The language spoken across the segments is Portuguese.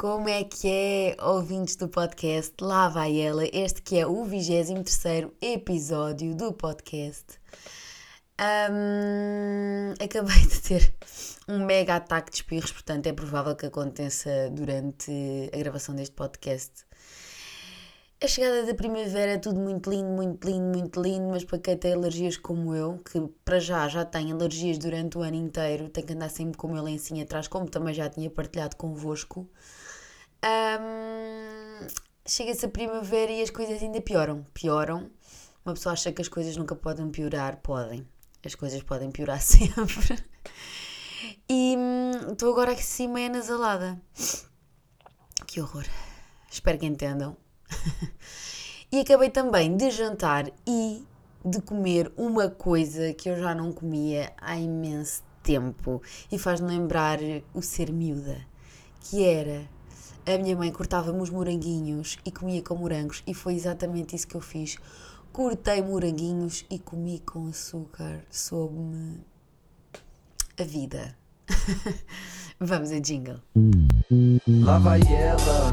Como é que é, ouvintes do podcast? Lá vai ela, este que é o 23 episódio do podcast. Um, acabei de ter um mega ataque de espirros, portanto é provável que aconteça durante a gravação deste podcast. A chegada da primavera tudo muito lindo, muito lindo, muito lindo, mas para quem tem alergias como eu, que para já já tem alergias durante o ano inteiro, tem que andar sempre com o meu lencinho atrás, como também já tinha partilhado convosco. Um, Chega-se a primavera e as coisas ainda pioram. Pioram. Uma pessoa acha que as coisas nunca podem piorar, podem. As coisas podem piorar sempre. E hum, estou agora assim meio nasalada. Que horror. Espero que entendam. e acabei também de jantar e de comer uma coisa que eu já não comia há imenso tempo e faz-me lembrar o ser miúda, que era a minha mãe cortava-me os moranguinhos e comia com morangos e foi exatamente isso que eu fiz. Cortei moranguinhos e comi com açúcar. Soube-me a vida. Vamos a jingle. Lá vai ela,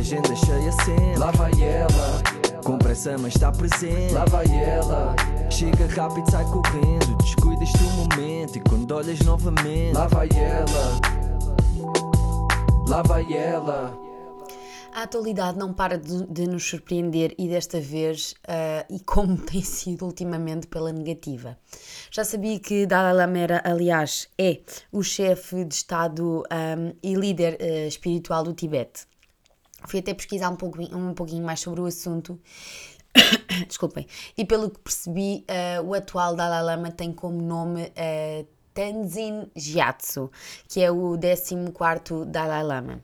agenda cheia sempre. Lá vai ela, com pressa mas está presente. Lá vai ela, chega rápido, sai correndo. Descuidas do momento e quando olhas novamente. Lá vai ela, lá vai ela. A atualidade não para de, de nos surpreender e desta vez, uh, e como tem sido ultimamente, pela negativa. Já sabia que Dalai Lama era, aliás, é o chefe de Estado um, e líder uh, espiritual do Tibete. Fui até pesquisar um, pouco, um pouquinho mais sobre o assunto. Desculpem. E pelo que percebi, uh, o atual Dalai Lama tem como nome Tenzin Gyatso, que é o 14º Dalai Lama.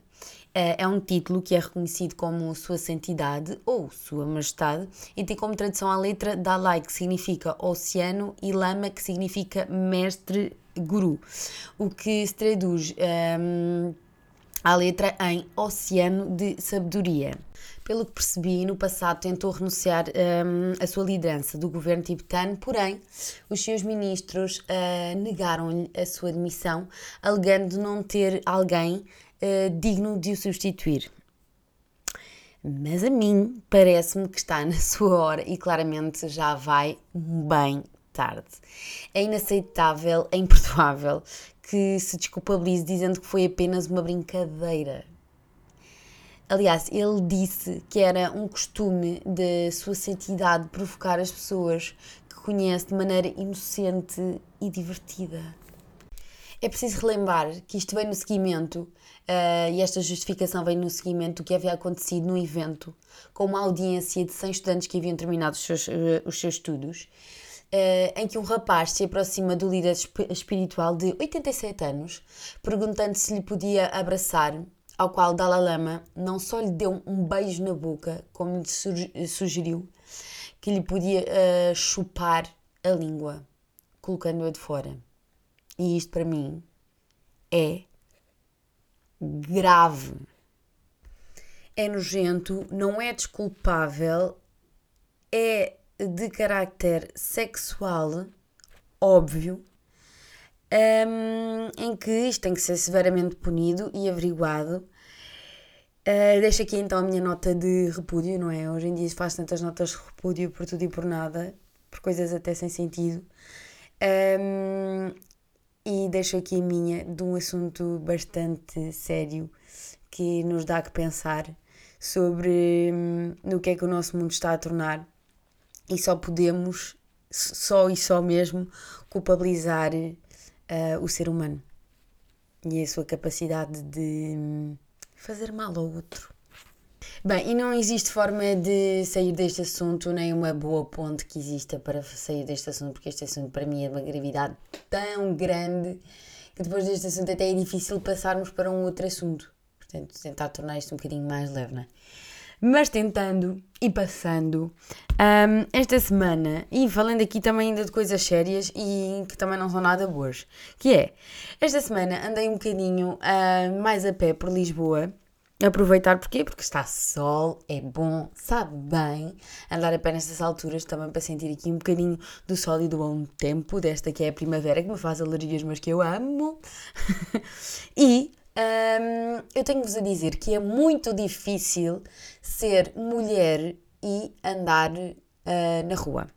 É um título que é reconhecido como Sua Santidade ou Sua Majestade e tem como tradução a letra Dalai, que significa oceano, e Lama, que significa mestre guru, o que se traduz um, à letra em Oceano de Sabedoria. Pelo que percebi, no passado tentou renunciar um, a sua liderança do governo tibetano, porém, os seus ministros uh, negaram-lhe a sua demissão, alegando não ter alguém uh, digno de o substituir. Mas a mim parece-me que está na sua hora e claramente já vai bem tarde. É inaceitável, é imperdoável que se desculpabilize dizendo que foi apenas uma brincadeira. Aliás, ele disse que era um costume da sua santidade provocar as pessoas que conhece de maneira inocente e divertida. É preciso relembrar que isto vem no seguimento Uh, e esta justificação vem no seguimento do que havia acontecido no evento, com uma audiência de 100 estudantes que haviam terminado os seus, uh, os seus estudos, uh, em que um rapaz se aproxima do líder espiritual de 87 anos, perguntando se lhe podia abraçar, ao qual Dalai Lama não só lhe deu um beijo na boca, como lhe sugeriu que lhe podia chupar a língua, colocando-a de fora. E isto para mim é grave. É nojento, não é desculpável, é de carácter sexual, óbvio, um, em que isto tem que ser severamente punido e averiguado. Uh, deixo aqui então a minha nota de repúdio, não é? Hoje em dia faço tantas notas de repúdio por tudo e por nada, por coisas até sem sentido. Um, e deixo aqui a minha de um assunto bastante sério que nos dá que pensar sobre hum, no que é que o nosso mundo está a tornar e só podemos, só e só mesmo, culpabilizar uh, o ser humano e a sua capacidade de hum, fazer mal ao outro. Bem, e não existe forma de sair deste assunto, nem uma boa ponte que exista para sair deste assunto, porque este assunto para mim é uma gravidade tão grande que depois deste assunto até é difícil passarmos para um outro assunto. Portanto, tentar tornar isto um bocadinho mais leve, não é? Mas tentando e passando, um, esta semana, e falando aqui também ainda de coisas sérias e que também não são nada boas, que é, esta semana andei um bocadinho uh, mais a pé por Lisboa, aproveitar porquê? Porque está sol, é bom, sabe bem andar a pé nestas alturas também para sentir aqui um bocadinho do sol e do bom tempo desta que é a primavera que me faz alergias mas que eu amo e Um, eu tenho-vos a dizer que é muito difícil ser mulher e andar uh, na rua.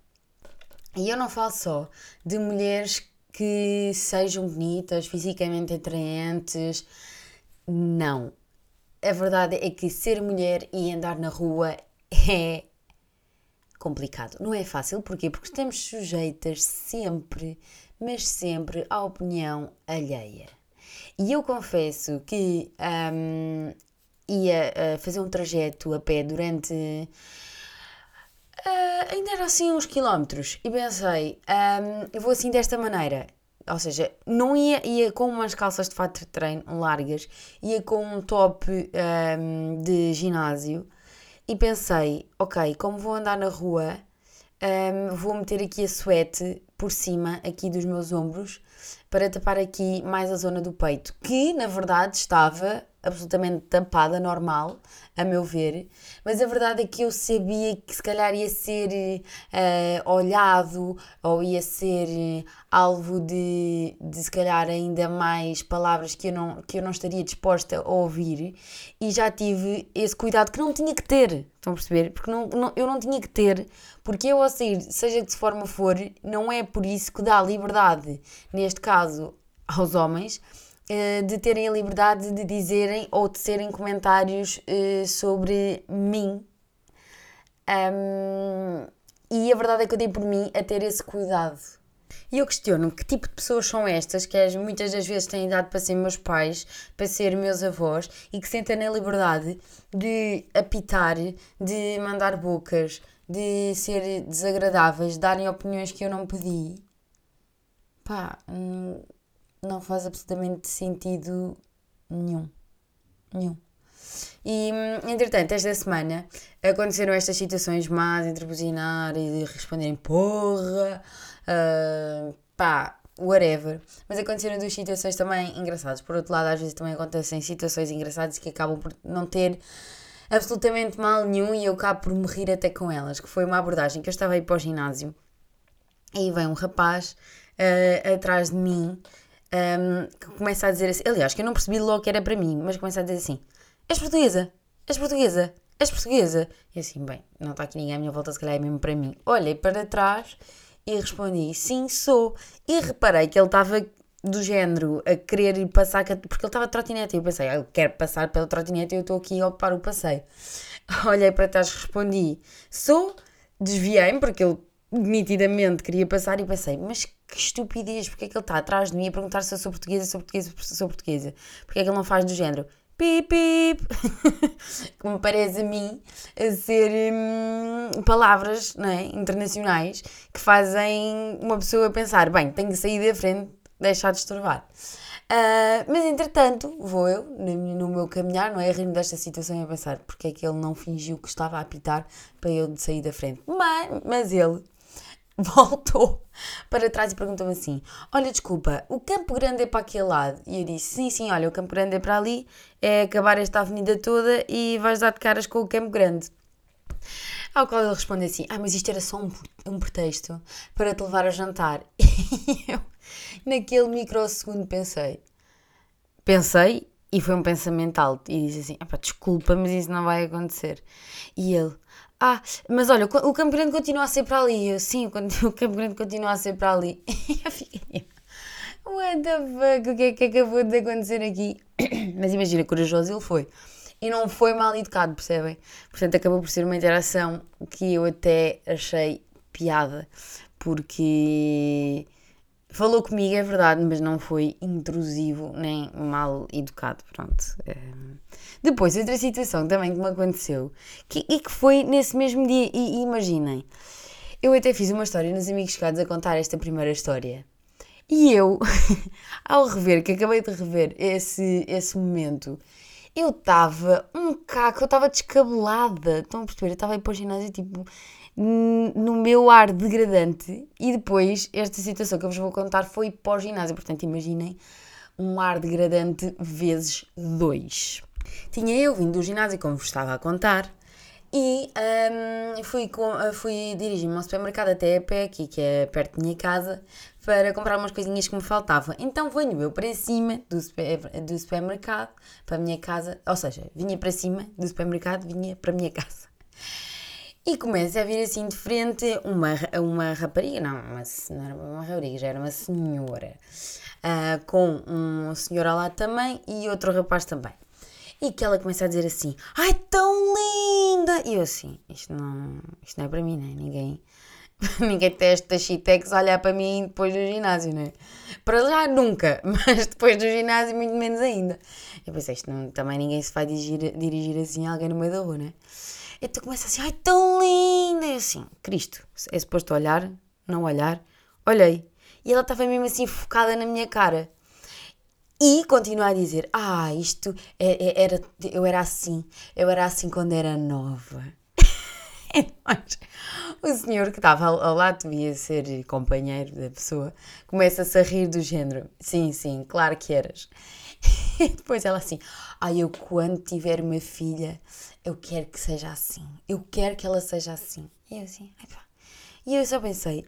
E eu não falo só de mulheres que sejam bonitas, fisicamente atraentes. Não. A verdade é que ser mulher e andar na rua é complicado. Não é fácil, porquê? Porque estamos sujeitas sempre, mas sempre à opinião alheia. E eu confesso que um, ia uh, fazer um trajeto a pé durante. Uh, ainda era assim uns quilómetros e pensei, um, eu vou assim desta maneira, ou seja, não ia, ia com umas calças de fato de treino largas, ia com um top um, de ginásio e pensei, ok, como vou andar na rua, um, vou meter aqui a suete por cima aqui dos meus ombros para tapar aqui mais a zona do peito, que na verdade estava absolutamente tampada, normal, a meu ver, mas a verdade é que eu sabia que se calhar ia ser uh, olhado ou ia ser uh, alvo de, de se calhar ainda mais palavras que eu, não, que eu não estaria disposta a ouvir e já tive esse cuidado que não tinha que ter, estão a perceber? Porque não, não, eu não tinha que ter, porque eu ao sair, seja de que forma for, não é por isso que dá liberdade, neste caso aos homens, eh, de terem a liberdade de dizerem ou de serem comentários uh, sobre mim. Um, e a verdade é que eu dei por mim a ter esse cuidado. E eu questiono que tipo de pessoas são estas que muitas das vezes têm idade para ser meus pais, para ser meus avós e que sentem a liberdade de apitar, de mandar bocas, de ser desagradáveis, de darem opiniões que eu não pedi. Pá, hum, não faz absolutamente sentido nenhum. Nenhum. E, entretanto, esta semana aconteceram estas situações más entre buzinar e responderem porra, uh, pá, whatever. Mas aconteceram duas situações também engraçadas. Por outro lado, às vezes também acontecem situações engraçadas que acabam por não ter absolutamente mal nenhum e eu acabo por morrer até com elas. Que foi uma abordagem que eu estava aí para o ginásio e vem um rapaz uh, atrás de mim um, que começa a dizer assim. Aliás, que eu não percebi logo que era para mim, mas começa a dizer assim: És portuguesa? És portuguesa? És portuguesa? E assim, bem, não está aqui ninguém à minha volta, se calhar é mesmo para mim. Olhei para trás e respondi: Sim, sou. E reparei que ele estava do género a querer passar, porque ele estava trotinete. E eu pensei: ah, Eu quero passar pela trotinete e eu estou aqui a ocupar o passeio. Olhei para trás, respondi: Sou. Desviei-me, porque ele nitidamente queria passar e pensei: Mas que estupidez, porque é que ele está atrás de mim a perguntar se eu sou portuguesa, sou portuguesa, sou portuguesa? Porque é que ele não faz do género pip pip, que me parece a mim a ser hum, palavras não é, internacionais que fazem uma pessoa pensar, bem, tenho que sair da frente, deixar de estorvar. Uh, mas entretanto, vou eu, no, meu caminhar, não é? Rir-me desta situação e a pensar porque é que ele não fingiu que estava a apitar para eu sair da frente. Mas, mas ele voltou para trás e perguntou-me assim: Olha, desculpa, o Campo Grande é para aquele lado? E eu disse: Sim, sim, olha, o Campo Grande é para ali, é acabar esta avenida toda e vais dar de caras com o Campo Grande. Ao qual ele responde assim: Ah, mas isto era só um, um pretexto para te levar a jantar. E eu, naquele microsegundo, pensei: Pensei e foi um pensamento alto. E disse assim: ah, Desculpa, mas isso não vai acontecer. E ele: ah, mas olha, o Campo Grande continua a ser para ali. Eu, sim, o Campo Grande continua a ser para ali. Eu fiquei. What the fuck? O que é que acabou de acontecer aqui? Mas imagina, corajoso ele foi. E não foi mal educado, percebem? Portanto, acabou por ser uma interação que eu até achei piada. Porque Falou comigo, é verdade, mas não foi intrusivo nem mal educado. Pronto. Ehm, depois, outra situação também que me aconteceu que, e que foi nesse mesmo dia. E, e imaginem, eu até fiz uma história nos Amigos Chegados a contar esta primeira história. E eu, ao rever, que acabei de rever esse, esse momento, eu estava um caco, eu estava descabelada. Estão a perceber? Eu estava aí para o ginásio tipo no meu ar degradante e depois esta situação que eu vos vou contar foi pós-ginásio, portanto imaginem um ar degradante vezes dois. Tinha eu vindo do ginásio, como vos estava a contar, E um, fui, fui dirigir-me ao supermercado até a pé, aqui, que é perto da minha casa, para comprar umas coisinhas que me faltavam. Então venho eu para cima do, super, do supermercado, para a minha casa, ou seja, vinha para cima do supermercado, vinha para a minha casa. E começa a vir assim de frente uma, uma rapariga, não, uma, não era uma rapariga, já era uma senhora, uh, com um senhor lá também e outro rapaz também. E que ela começa a dizer assim: Ai, tão linda! E eu assim: Isto não, isto não é para mim, né? Ninguém, ninguém testa Chitex olhar para mim depois do ginásio, né? Para já nunca, mas depois do ginásio, muito menos ainda. Eu pensei: Isto não, também ninguém se vai dirigir, dirigir assim a alguém no meio da rua, né? Então começa assim: Ai, tão linda! E assim: Cristo, é suposto olhar, não olhar. Olhei. E ela estava mesmo assim focada na minha cara. E continua a dizer: Ah, isto é, é, era, eu era assim, eu era assim quando era nova. O senhor que estava ao lado, devia ser companheiro da pessoa, começa-se a rir do género: Sim, sim, claro que eras. E depois ela assim: Ah, eu quando tiver uma filha, eu quero que seja assim, eu quero que ela seja assim. E eu assim: pá. E eu só pensei: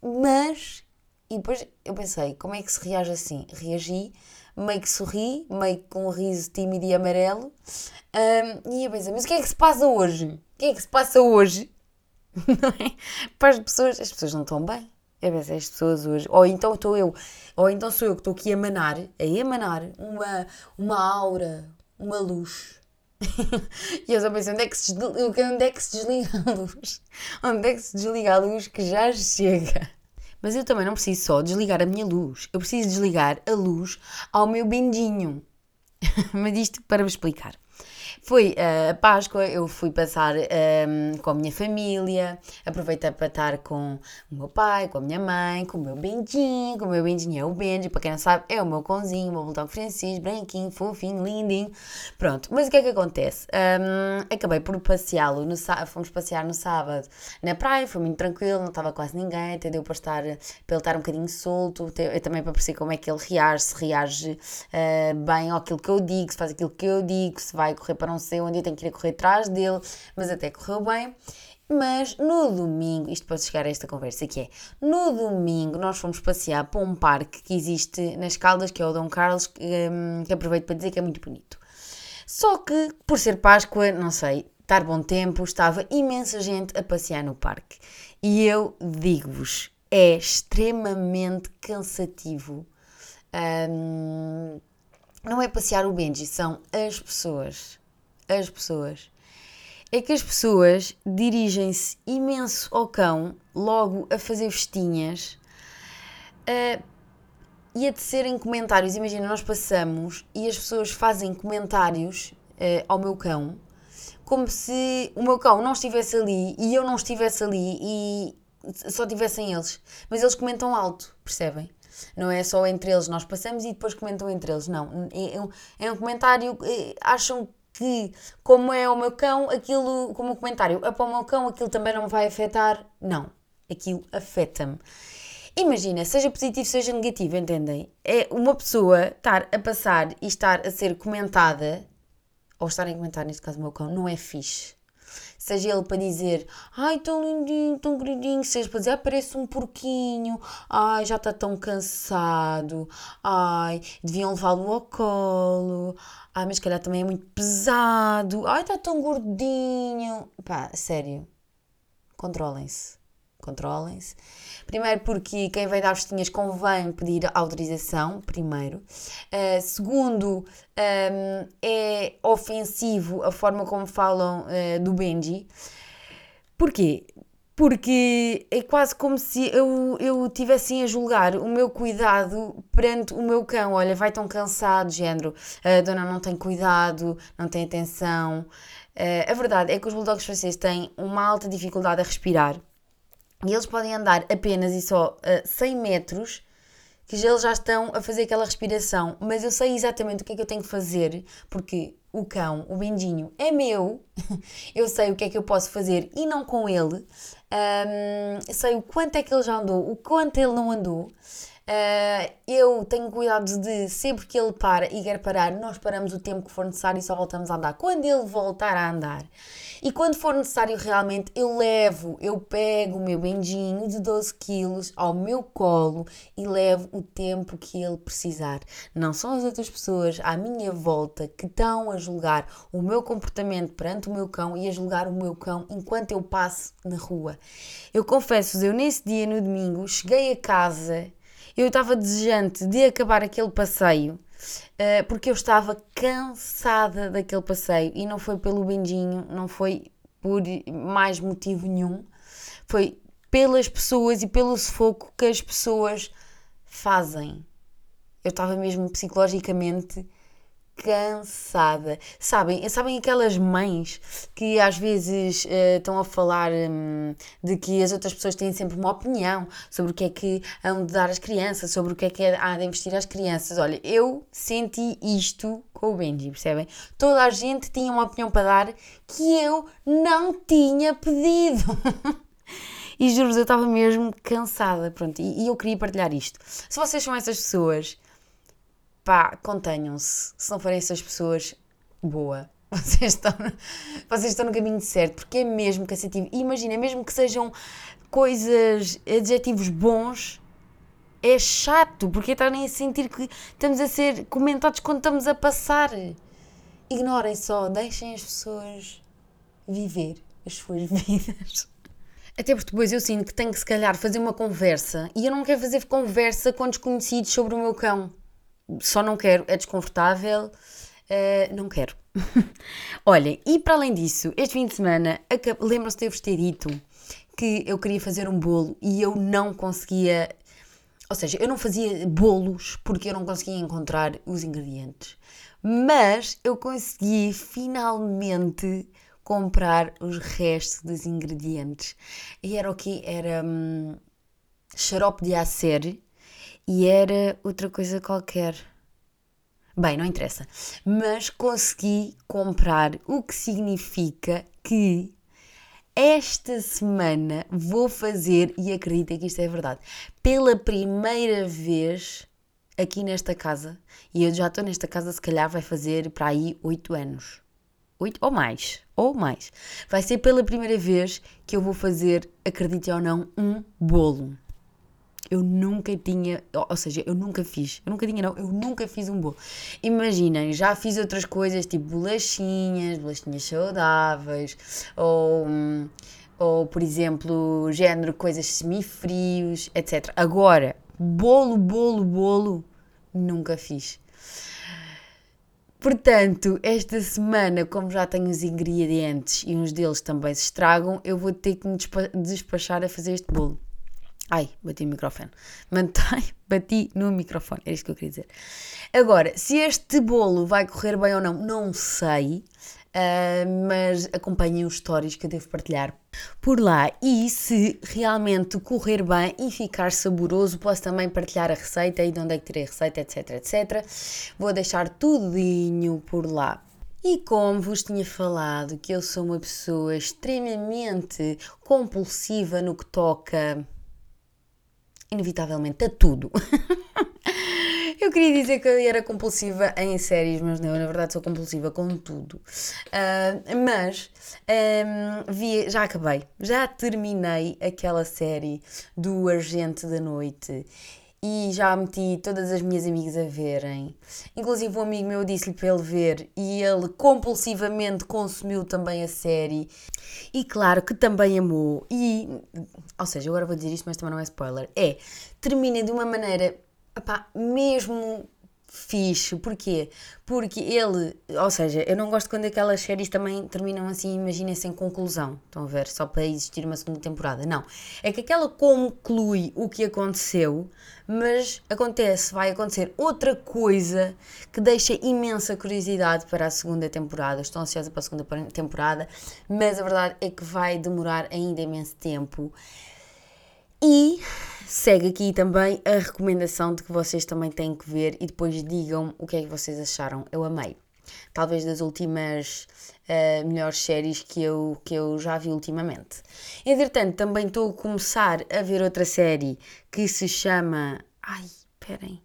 Mas. E depois eu pensei: Como é que se reage assim? Reagi meio que sorri, meio que com um riso tímido e amarelo. Um, e eu pensei, mas o que é que se passa hoje? O que é que se passa hoje? É? Para as pessoas, as pessoas não estão bem. Eu pensei, as pessoas hoje, ou então estou eu, ou então sou eu que estou aqui a emanar, a emanar uma, uma aura, uma luz. e eu só pensei, onde é, que se desliga, onde é que se desliga a luz? Onde é que se desliga a luz que já chega? Mas eu também não preciso só desligar a minha luz, eu preciso desligar a luz ao meu bendinho. Mas isto para vos explicar. Foi uh, a Páscoa, eu fui passar um, ehm, com a minha família, aproveitei para estar com o meu pai, com a minha mãe, com o meu Benjinho, com o meu Benjinho é o Benji, para quem não sabe, é o meu cãozinho, o meu bulldog francês, branquinho, fofinho, lindinho. Pronto, mas o que é que acontece? Um, ehm, acabei por passeá-lo, fomos passear no sábado na praia, foi muito tranquilo, não estava quase ninguém, entendeu? Para, estar, para ele estar um bocadinho solto, também para perceber como é que ele reage, se reage uh, bem àquilo que eu digo, se faz aquilo que eu digo, se vai correr para sei onde eu tenho que ir correr atrás dele, mas até correu bem. Mas no domingo, isto pode chegar a esta conversa que é, no domingo nós fomos passear para um parque que existe nas Caldas, que é o Dom Carlos, que, hum, que aproveito para dizer que é muito bonito. Só que, por ser Páscoa, não sei, estar bom tempo, estava imensa gente a passear no parque. E eu digo-vos, é extremamente cansativo. Um, não é passear o Benji, são as pessoas as pessoas é que as pessoas dirigem-se imenso ao cão, logo a fazer festinhas uh, e a tecerem comentários. Imagina, nós passamos e as pessoas fazem comentários uh, ao meu cão como se o meu cão não estivesse ali e eu não estivesse ali e só tivessem eles. Mas eles comentam alto, percebem? Não é só entre eles, nós passamos e depois comentam entre eles. Não, é, um, é comentário, eh, acham que, como é o meu cão, aquilo, como o comentário, é para o meu cão, aquilo também não me vai afetar. Não, aquilo afeta-me. Imagina, seja positivo, seja negativo, entendem? É uma pessoa estar a passar e estar a ser comentada, ou estar a comentar, neste caso o meu cão, não é fixe seja ele para dizer ai tão lindinho, tão queridinho, seja para dizer ah, parece um porquinho, ai já está tão cansado, ai deviam levá-lo ao colo, ai mas calhar também é muito pesado, ai está tão gordinho, pá, sério, controlem-se, controlem-se. Primeiro porque quem vai dar festinhas convém pedir autorização, primeiro. Uh, segundo, um, ehm, é ofensivo a forma como falam uh, do Benji. Porquê? Porque é quase como se eu, eu tivesse a julgar o meu cuidado perante o meu cão. Olha, vai tão cansado, género, a dona não tem cuidado, não tem atenção. Uh, a verdade é que os bulldogs franceses têm uma alta dificuldade a respirar e eles podem andar apenas e só uh, 100 metros que eles já estão a fazer aquela respiração, mas eu sei exatamente o que é que eu tenho que fazer, porque o cão, o bendinho, é meu, eu sei o que é que eu posso fazer e não com ele, um, sei o quanto é que ele já andou, o quanto ele não andou, Uh, eu tenho cuidado de sempre que ele para e quer parar, nós paramos o tempo que for necessário e só voltamos a andar. Quando ele voltar a andar e quando for necessário realmente, eu levo, eu pego o meu bendinho de 12 quilos ao meu colo e levo o tempo que ele precisar. Não são as outras pessoas à minha volta que estão a julgar o meu comportamento perante o meu cão e a julgar o meu cão enquanto eu passo na rua. Eu confesso, eu nesse dia, no domingo, cheguei a casa eu estava desejante de acabar aquele passeio uh, porque eu estava cansada daquele passeio e não foi pelo Benjinho, não foi por mais motivo nenhum, foi pelas pessoas e pelo sufoco que as pessoas fazem. Eu estava mesmo psicologicamente cansada. Sabem, sabem aquelas mães que às vezes uh, estão a falar um, de que as outras pessoas têm sempre uma opinião sobre o que é que hão de dar às crianças, sobre o que é que há de investir às crianças. Olha, eu senti isto com o Benji, percebem? Toda a gente tinha uma opinião para dar que eu não tinha pedido. e juro-vos, eu estava mesmo cansada, pronto, e, e eu queria partilhar isto. Se vocês são essas pessoas pá, contenham-se. Se não forem essas pessoas, boa. Vocês estão, vocês estão no caminho certo, porque é mesmo cansativo. Imagina, mesmo que sejam coisas, adjetivos bons, é chato, porque estarem a sentir que estamos a ser comentados quando estamos a passar. Ignorem só, deixem as pessoas viver as suas vidas. Até porque depois eu sinto que tenho que, se calhar, fazer uma conversa e eu não quero fazer conversa com desconhecidos sobre o meu cão só não quero, é desconfortável, uh, não quero. Olhem, e para além disso, este fim de semana, lembram-se de eu vos ter dito que eu queria fazer um bolo e eu não conseguia. Ou seja, eu não fazia bolos porque eu não conseguia encontrar os ingredientes. Mas eu consegui finalmente comprar os restos dos ingredientes. E era o que? Era hum, xarope de acer e era outra coisa qualquer. Bem, não interessa. Mas consegui comprar, o que significa que esta semana vou fazer, e acredita que isto é verdade, pela primeira vez aqui nesta casa, e eu já estou nesta casa, se calhar vai fazer para aí 8 anos. 8 ou mais, ou mais. Vai ser pela primeira vez que eu vou fazer, acredite ou não, um bolo. Eu nunca tinha, ou seja, eu nunca fiz, eu nunca tinha não, eu nunca fiz um bolo. Imaginem, já fiz outras coisas tipo bolachinhas, bolachinhas saudáveis, ou, ou por exemplo, género coisas semifrios, etc. Agora, bolo, bolo, bolo, nunca fiz. Portanto, esta semana, como já tenho os ingredientes e uns deles também se estragam, eu vou ter que me despachar a fazer este bolo. Ai, bati no microfone. Mantém, bati no microfone. Era isso que eu queria dizer. Agora, se este bolo vai correr bem ou não, não sei. Uh, mas acompanhem os stories que eu devo partilhar por lá. E se realmente correr bem e ficar saboroso, posso também partilhar a receita e de onde é que tirei a receita, etc, etc. Vou deixar tudinho por lá. E como vos tinha falado que eu sou uma pessoa extremamente compulsiva no que toca inevitavelmente a tudo. eu queria dizer que eu era compulsiva em séries, mas não, na verdade sou compulsiva com tudo. Uh, mas um, vi, já acabei, já terminei aquela série do Argente da Noite e já meti todas as minhas amigas a verem. Inclusive, um amigo meu disse-lhe para ele ver e ele compulsivamente consumiu também a série. E claro que também amou. E, ou seja, agora vou dizer isto, mas também não é spoiler. É, termina de uma maneira, opá, mesmo fixe. Porquê? Porque ele, ou seja, eu não gosto quando aquelas séries também terminam assim, imaginem sem conclusão. Estão a ver? Só para existir uma segunda temporada. Não. É que aquela conclui o que aconteceu, mas acontece, vai acontecer outra coisa que deixa imensa curiosidade para a segunda temporada. Estou ansiosa para a segunda temporada, mas a verdade é que vai demorar ainda imenso tempo. E segue aqui também a recomendação de que vocês também têm que ver e depois digam o que é que vocês acharam. Eu amei. Talvez das últimas uh, melhores séries que eu, que eu já vi ultimamente. Entretanto, também estou a começar a ver outra série que se chama Ai, esperem.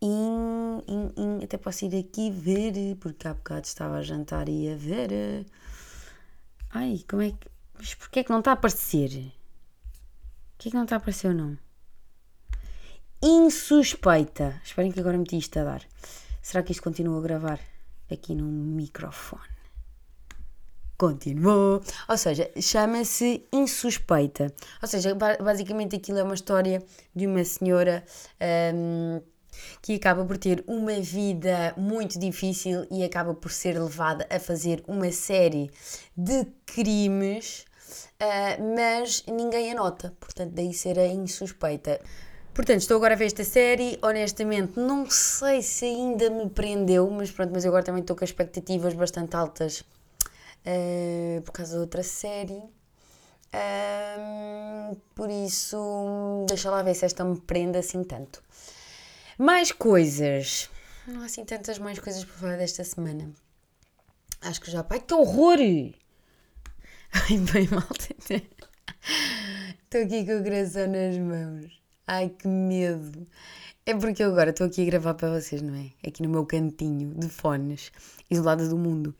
In, in, in, até posso ir aqui ver, porque há bocado estava a jantar e a ver. Ai, como é que. Mas porquê é que não está a aparecer? Porquê é que não está a aparecer o nome? Insuspeita. Esperem que agora meti isto a dar. Será que isto continua a gravar aqui no microfone? Continuou. Ou seja, chama-se Insuspeita. Ou seja, basicamente aquilo é uma história de uma senhora. Um, que acaba por ter uma vida muito difícil e acaba por ser levada a fazer uma série de crimes, uh, mas ninguém a nota, portanto, daí ser a insuspeita. Portanto, estou agora a ver esta série, honestamente, não sei se ainda me prendeu, mas pronto, mas eu agora também estou com expectativas bastante altas uh, por causa da outra série. Uh, por isso, deixa lá ver se esta me prende assim tanto. Mais coisas. Não há assim tantas mais coisas para falar desta semana. Acho que já. Ai, que horror! Ai, bem mal. Estou aqui com o coração nas mãos. Ai, que medo. É porque eu agora estou aqui a gravar para vocês, não é? Aqui no meu cantinho de fones, isolada do mundo.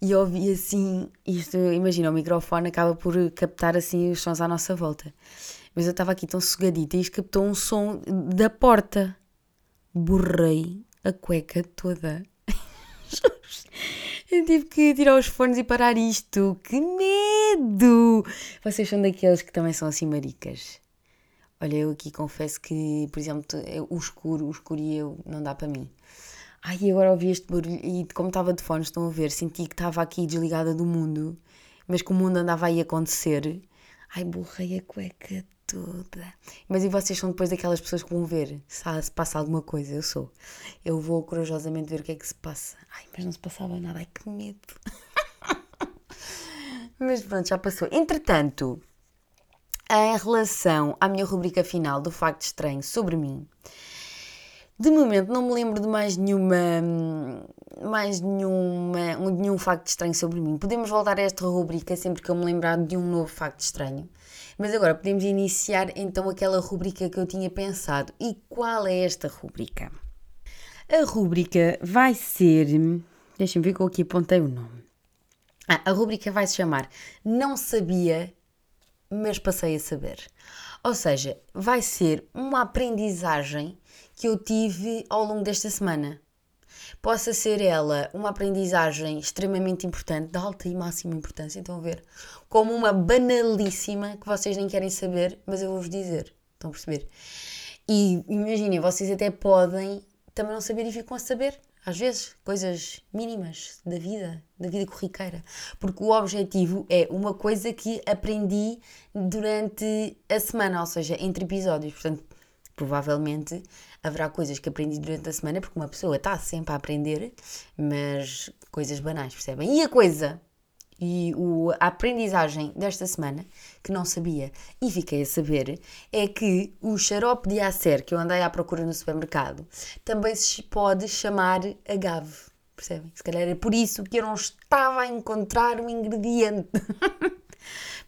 E ouvi assim, isto, imagina, o microfone acaba por captar assim os sons à nossa volta. Mas eu estava aqui tão sugadita e isto captou um som da porta. Borrei a cueca toda. Eu tive que tirar os fones e parar isto. Que medo! Vocês são daqueles que também são assim maricas. Olha, eu aqui confesso que, por exemplo, o escuro, o escuro e eu, não dá para mim. Ai, agora ouvi este barulho e como estava de fones, estão a ver, senti que estava aqui desligada do mundo, mas que o mundo andava aí a acontecer. Ai, borrei a cueca Mas e vocês são depois daquelas pessoas que vão ver se, se passa alguma coisa? Eu sou. Eu vou corajosamente ver o que é que se passa. Ai, mas não se passava nada. Ai, que medo. mas pronto, já passou. Entretanto, em relação à minha rubrica final do facto estranho sobre mim, de momento não me lembro de mais nenhuma mais nenhuma, nenhum facto estranho sobre mim. Podemos voltar a esta rubrica sempre que eu me lembrar de um novo facto estranho. Mas agora podemos iniciar então aquela rubrica que eu tinha pensado. E qual é esta rubrica? A rubrica vai ser. Deixem-me ver que eu aqui apontei o nome. Ah, a rubrica vai se chamar Não Sabia mas passei a saber. Ou seja, vai ser uma aprendizagem que eu tive ao longo desta semana. Possa ser ela uma aprendizagem extremamente importante, de alta e máxima importância, estão a ver? Como uma banalíssima que vocês nem querem saber, mas eu vou-vos dizer. Estão a perceber? E imaginem, vocês até podem também não saber e ficam a saber às vezes, coisas mínimas da vida, da vida corriqueira. Porque o objetivo é uma coisa que aprendi durante a semana, ou seja, entre episódios. Portanto, provavelmente haverá coisas que aprendi durante a semana, porque uma pessoa está sempre a aprender, mas coisas banais, percebem? E a coisa e o, a aprendizagem desta semana, que não sabia e fiquei a saber, é que o xarope de acer que eu andei à procura no supermercado também se pode chamar agave. Percebem? Se calhar é por isso que eu não estava a encontrar o ingrediente.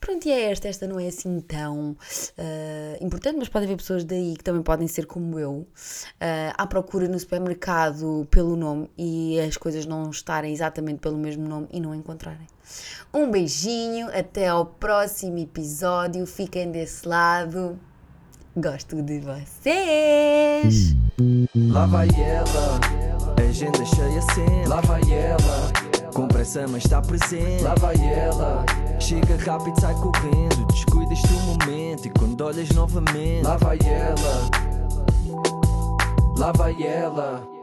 Pronto, e é esta. Esta não é assim tão uh, importante, mas pode haver pessoas daí que também podem ser como eu, uh, à procura no supermercado pelo nome e as coisas não estarem exatamente pelo mesmo nome e não encontrarem. Um beijinho, até ao próximo episódio. Fiquem desse lado. Gosto de vocês! Lá vai ela, agenda cheia sempre. Lá vai ela, com mas está presente. Lá vai ela, chega rápido, sai correndo. Descuidas do momento e quando olhas novamente. Lá vai ela, lá vai ela.